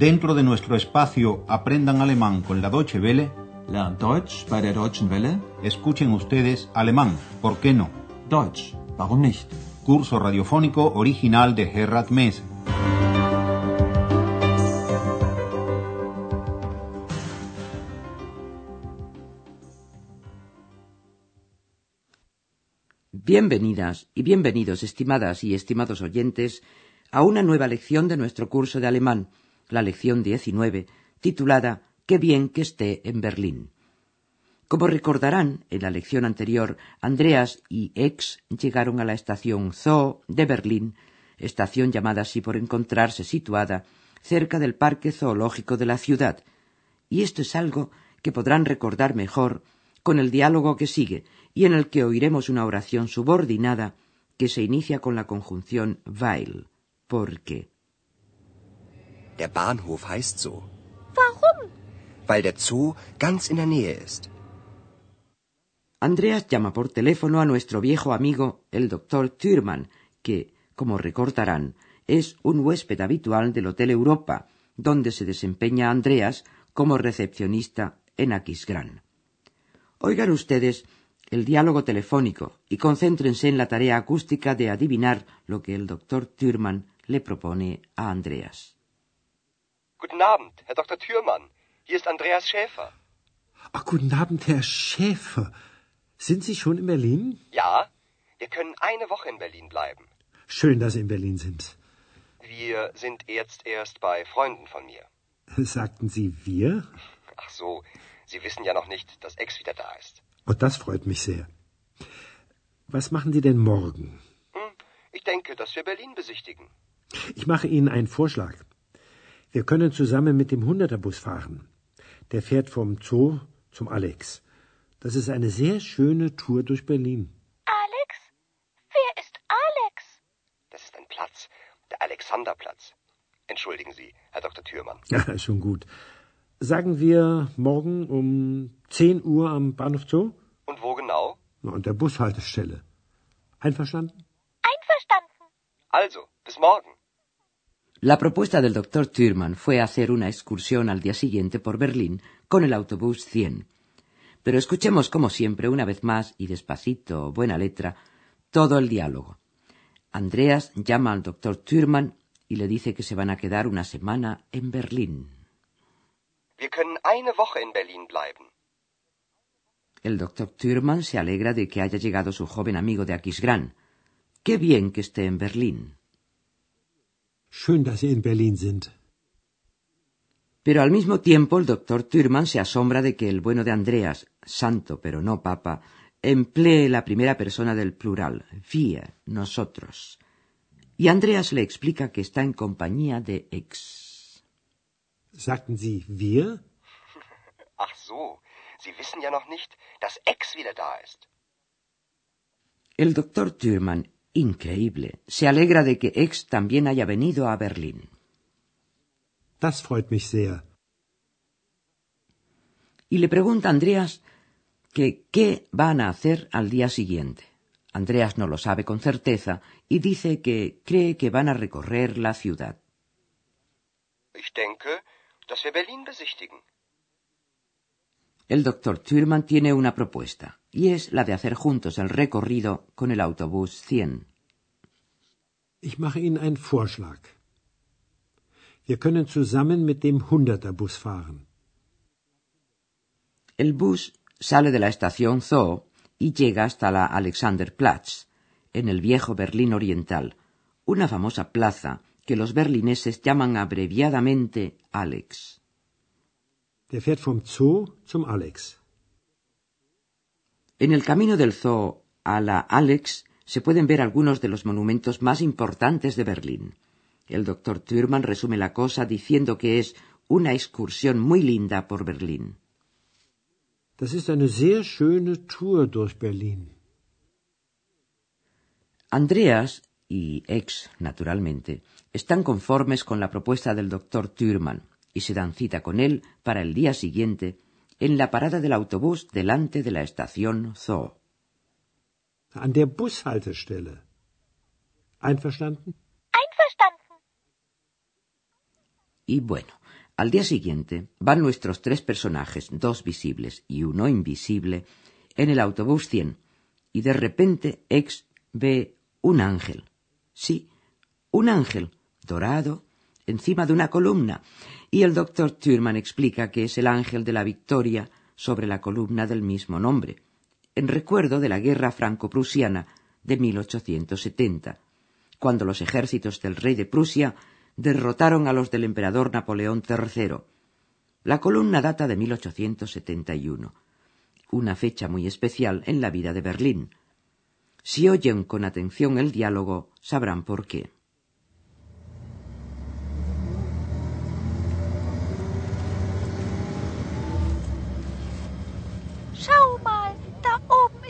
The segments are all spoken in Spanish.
Dentro de nuestro espacio Aprendan Alemán con la Deutsche Welle, Lernt Deutsch bei der Deutschen Welle? escuchen ustedes alemán, ¿por qué no? Deutsch, warum nicht? Curso radiofónico original de Gerhard Mess. Bienvenidas y bienvenidos, estimadas y estimados oyentes, a una nueva lección de nuestro curso de alemán, la lección 19, titulada Qué bien que esté en Berlín. Como recordarán, en la lección anterior, Andreas y Ex llegaron a la estación Zoo de Berlín, estación llamada así por encontrarse situada cerca del parque zoológico de la ciudad, y esto es algo que podrán recordar mejor con el diálogo que sigue y en el que oiremos una oración subordinada que se inicia con la conjunción weil, porque. Der Bahnhof heißt so, Warum? weil der Zoo ganz in der Nähe ist. Andreas llama por teléfono a nuestro viejo amigo, el doctor Thürmann, que, como recordarán, es un huésped habitual del Hotel Europa, donde se desempeña Andreas como recepcionista en Aquisgrán. Oigan ustedes el diálogo telefónico y concéntrense en la tarea acústica de adivinar lo que el doctor Thürmann le propone a Andreas. Guten Abend, Herr Dr. Thürmann. Hier ist Andreas Schäfer. Ach, guten Abend, Herr Schäfer. Sind Sie schon in Berlin? Ja, wir können eine Woche in Berlin bleiben. Schön, dass Sie in Berlin sind. Wir sind jetzt erst bei Freunden von mir. Sagten Sie wir? Ach so, Sie wissen ja noch nicht, dass Ex wieder da ist. Oh, das freut mich sehr. Was machen Sie denn morgen? Hm, ich denke, dass wir Berlin besichtigen. Ich mache Ihnen einen Vorschlag. Wir können zusammen mit dem Hunderterbus fahren. Der fährt vom Zoo zum Alex. Das ist eine sehr schöne Tour durch Berlin. Alex? Wer ist Alex? Das ist ein Platz, der Alexanderplatz. Entschuldigen Sie, Herr Dr. Thürmann. Ja, schon gut. Sagen wir morgen um 10 Uhr am Bahnhof Zoo? Und wo genau? Na, an der Bushaltestelle. Einverstanden? Einverstanden. Also, bis morgen. La propuesta del doctor Thürmann fue hacer una excursión al día siguiente por Berlín con el autobús 100. Pero escuchemos, como siempre, una vez más y despacito, buena letra, todo el diálogo. Andreas llama al doctor Thürmann y le dice que se van a quedar una semana en Berlín. Wir können eine Woche in Berlin bleiben. El doctor Thürmann se alegra de que haya llegado su joven amigo de Aquisgrán. Qué bien que esté en Berlín. Schön, dass Sie in Berlin sind. Pero al mismo tiempo el doctor Thürmann se asombra de que el bueno de Andreas, santo pero no papa, emplee la primera persona del plural, wir, nosotros. Y Andreas le explica que está en compañía de ex. Sagten Sie wir? Ach so, Sie wissen ja noch nicht, dass Ex wieder da ist. El doctor Thürmann, increíble, se alegra de que ex también haya venido a Berlín. Das freut mich sehr. y le pregunta a Andreas que qué van a hacer al día siguiente. Andreas no lo sabe con certeza y dice que cree que van a recorrer la ciudad. Ich denke, dass wir Berlin besichtigen. El doctor Thürmann tiene una propuesta, y es la de hacer juntos el recorrido con el autobús 100. Ich mache Ihnen einen Vorschlag. Wir können zusammen mit dem fahren. El bus sale de la estación Zoo y llega hasta la Alexanderplatz, en el viejo Berlín Oriental, una famosa plaza que los berlineses llaman abreviadamente Alex. Der fährt vom Zoo zum Alex. En el camino del zoo a la Alex se pueden ver algunos de los monumentos más importantes de Berlín. El doctor Thürmann resume la cosa diciendo que es una excursión muy linda por Berlín. Das ist eine sehr schöne Tour durch Berlin. Andreas y Ex, naturalmente, están conformes con la propuesta del doctor Thürmann y se dan cita con él para el día siguiente en la parada del autobús delante de la estación Zoo. An der Bushaltestelle. Einverstanden? Einverstanden. Y bueno, Al día siguiente van nuestros tres personajes, dos visibles y uno invisible, en el autobús 100 y de repente X ve un ángel. Sí, un ángel dorado encima de una columna y el doctor Thurman explica que es el ángel de la victoria sobre la columna del mismo nombre, en recuerdo de la guerra franco-prusiana de 1870, cuando los ejércitos del rey de Prusia derrotaron a los del emperador Napoleón III. La columna data de 1871, una fecha muy especial en la vida de Berlín. Si oyen con atención el diálogo, sabrán por qué.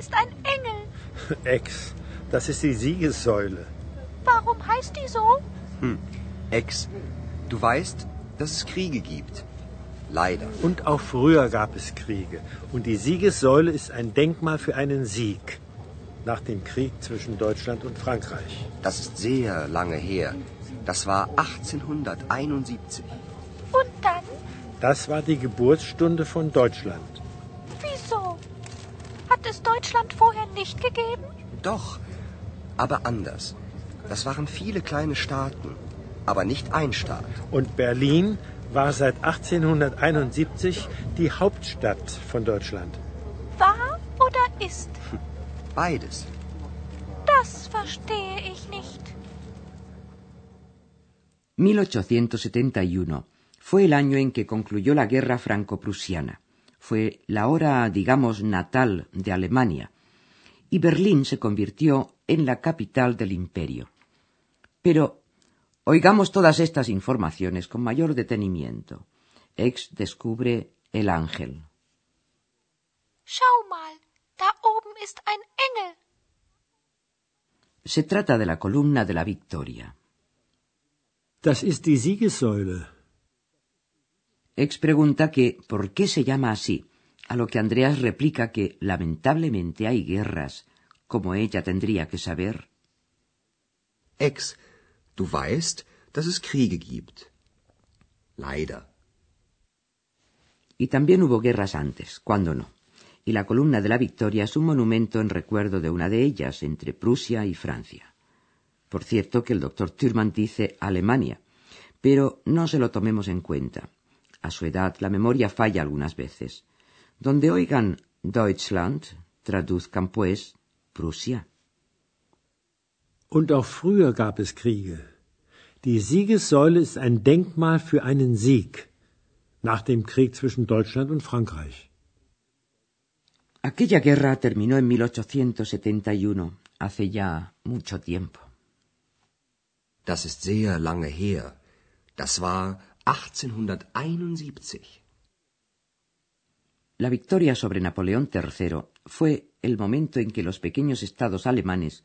Ist ein Engel. Ex, das ist die Siegessäule. Warum heißt die so? Hm. Ex, du weißt, dass es Kriege gibt. Leider. Und auch früher gab es Kriege. Und die Siegessäule ist ein Denkmal für einen Sieg. Nach dem Krieg zwischen Deutschland und Frankreich. Das ist sehr lange her. Das war 1871. Und dann? Das war die Geburtsstunde von Deutschland. Deutschland vorher nicht gegeben? Doch, aber anders. Das waren viele kleine Staaten, aber nicht ein Staat. Und Berlin war seit 1871 die Hauptstadt von Deutschland. War oder ist? Beides. Das verstehe ich nicht. 1871 fue el año en que concluyó la guerra franco-prusiana. Fue la hora, digamos, natal de Alemania, y Berlín se convirtió en la capital del imperio. Pero oigamos todas estas informaciones con mayor detenimiento. Ex descubre el ángel. Schau mal, da oben ist ein Engel. Se trata de la columna de la victoria. Das ist die Siegessäule. Ex pregunta que por qué se llama así, a lo que Andreas replica que lamentablemente hay guerras, como ella tendría que saber. Ex, du weißt, dass es Kriege gibt. Leider. Y también hubo guerras antes, ¿cuándo no? Y la columna de la victoria es un monumento en recuerdo de una de ellas, entre Prusia y Francia. Por cierto que el doctor Thurman dice Alemania, pero no se lo tomemos en cuenta. A su edad la memoria falla algunas veces. Donde oigan Deutschland, traduzcan pues Prusia. Und auch früher gab es Kriege. Die Siegessäule ist ein Denkmal für einen Sieg nach dem Krieg zwischen Deutschland und Frankreich. Aquella guerra terminó en 1871, hace ya mucho tiempo. Das ist sehr lange her. Das war 1871. La victoria sobre Napoleón III fue el momento en que los pequeños estados alemanes,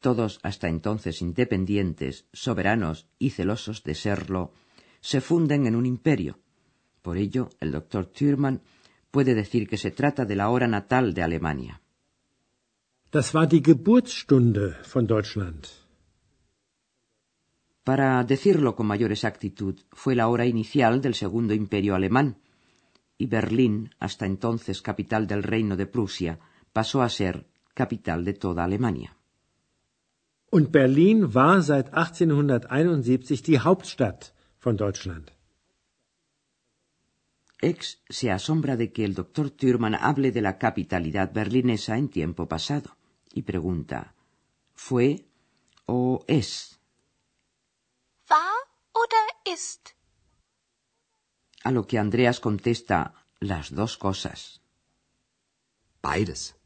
todos hasta entonces independientes, soberanos y celosos de serlo, se funden en un imperio. Por ello, el doctor Thürmann puede decir que se trata de la hora natal de Alemania. Das war die Geburtsstunde von Deutschland. Para decirlo con mayor exactitud, fue la hora inicial del segundo imperio alemán, y Berlín, hasta entonces capital del reino de Prusia, pasó a ser capital de toda Alemania. Und Berlin war seit 1871 die Hauptstadt von Deutschland. Ex se asombra de que el doctor Thürmann hable de la capitalidad berlinesa en tiempo pasado y pregunta ¿Fue o es? War oder ist? A lo que Andreas contesta las dos cosas. Beides.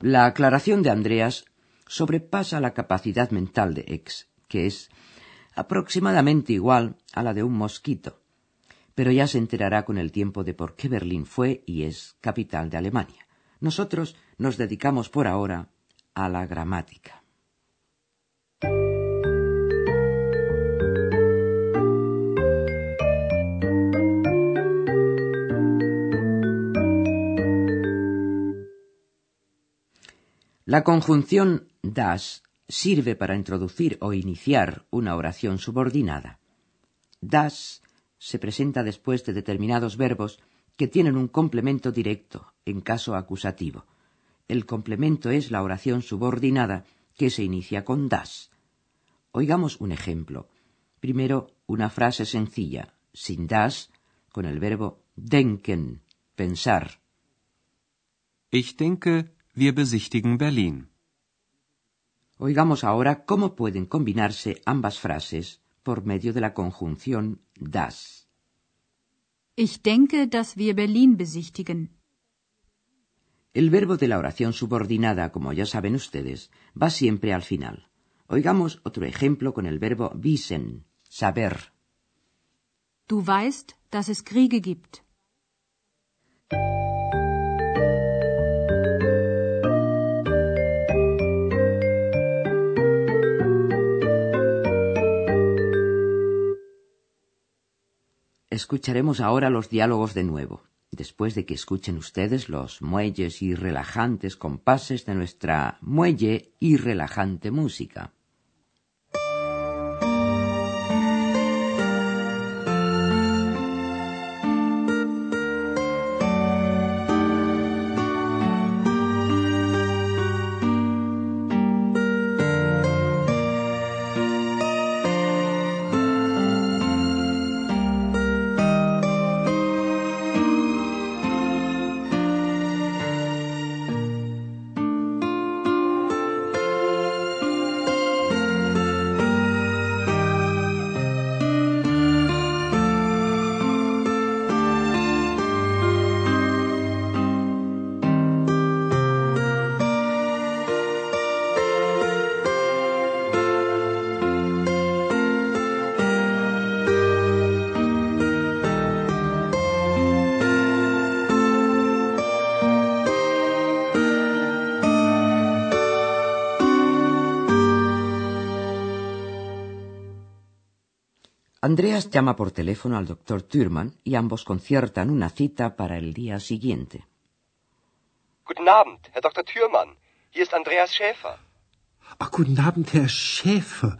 La aclaración de Andreas sobrepasa la capacidad mental de Ex, que es aproximadamente igual a la de un mosquito pero ya se enterará con el tiempo de por qué Berlín fue y es capital de Alemania. Nosotros nos dedicamos por ahora a la gramática. La conjunción das sirve para introducir o iniciar una oración subordinada. Das se presenta después de determinados verbos que tienen un complemento directo en caso acusativo. El complemento es la oración subordinada que se inicia con das. Oigamos un ejemplo. Primero, una frase sencilla, sin das, con el verbo denken, pensar. Ich denke, wir besichtigen Berlin. Oigamos ahora cómo pueden combinarse ambas frases por medio de la conjunción das. Ich denke, dass wir Berlin besichtigen. El verbo de la oración subordinada, como ya saben ustedes, va siempre al final. Oigamos otro ejemplo con el verbo wissen, saber. Du weißt, dass es Kriege gibt. Escucharemos ahora los diálogos de nuevo, después de que escuchen ustedes los muelles y relajantes compases de nuestra muelle y relajante música. Andreas llama por teléfono al doctor Thürmann y ambos conciertan una cita para el día siguiente. Guten Abend, Herr Dr. Thürmann. Hier ist Andreas Schäfer. Ach, guten Abend, Herr Schäfer.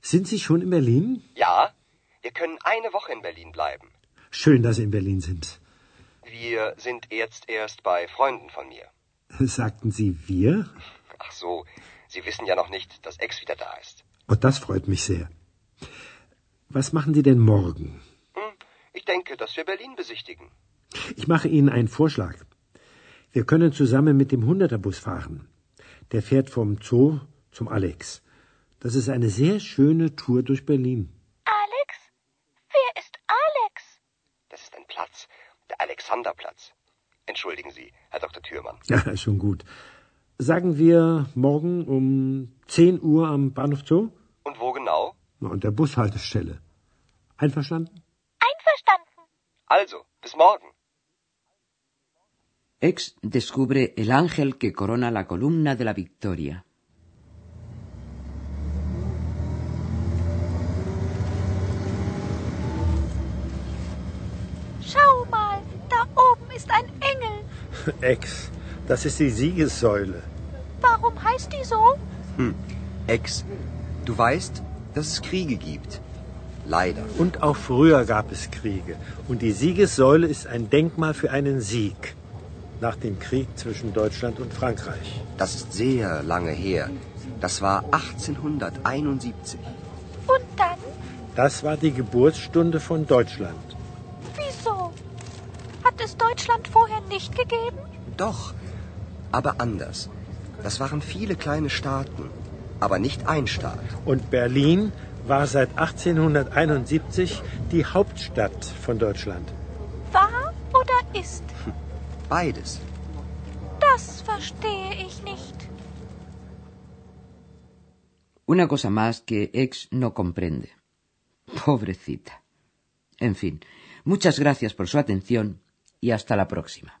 Sind Sie schon in Berlin? Ja, wir können eine Woche in Berlin bleiben. Schön, dass Sie in Berlin sind. Wir sind jetzt erst bei Freunden von mir. Sagten Sie wir? Ach so, Sie wissen ja noch nicht, dass Ex wieder da ist. Und das freut mich sehr. Was machen Sie denn morgen? Hm, ich denke, dass wir Berlin besichtigen. Ich mache Ihnen einen Vorschlag. Wir können zusammen mit dem Hunderterbus fahren. Der fährt vom Zoo zum Alex. Das ist eine sehr schöne Tour durch Berlin. Alex? Wer ist Alex? Das ist ein Platz, der Alexanderplatz. Entschuldigen Sie, Herr Dr. Thürmann. Ja, schon gut. Sagen wir morgen um 10 Uhr am Bahnhof Zoo? Und wo? Na, an der Bushaltestelle. Einverstanden? Einverstanden. Also, bis morgen. Ex descubre el ángel que corona la columna de la victoria. Schau mal, da oben ist ein Engel. Ex, das ist die Siegessäule. Warum heißt die so? Hm. Ex, du weißt, dass es Kriege gibt. Leider. Und auch früher gab es Kriege. Und die Siegessäule ist ein Denkmal für einen Sieg. Nach dem Krieg zwischen Deutschland und Frankreich. Das ist sehr lange her. Das war 1871. Und dann? Das war die Geburtsstunde von Deutschland. Wieso? Hat es Deutschland vorher nicht gegeben? Doch, aber anders. Das waren viele kleine Staaten, aber nicht ein Staat. Und Berlin war seit 1871 die Hauptstadt von Deutschland. War oder ist? Beides. Das verstehe ich nicht. Una cosa más que Ex no comprende. Pobrecita. En fin, muchas gracias por su atención y hasta la próxima.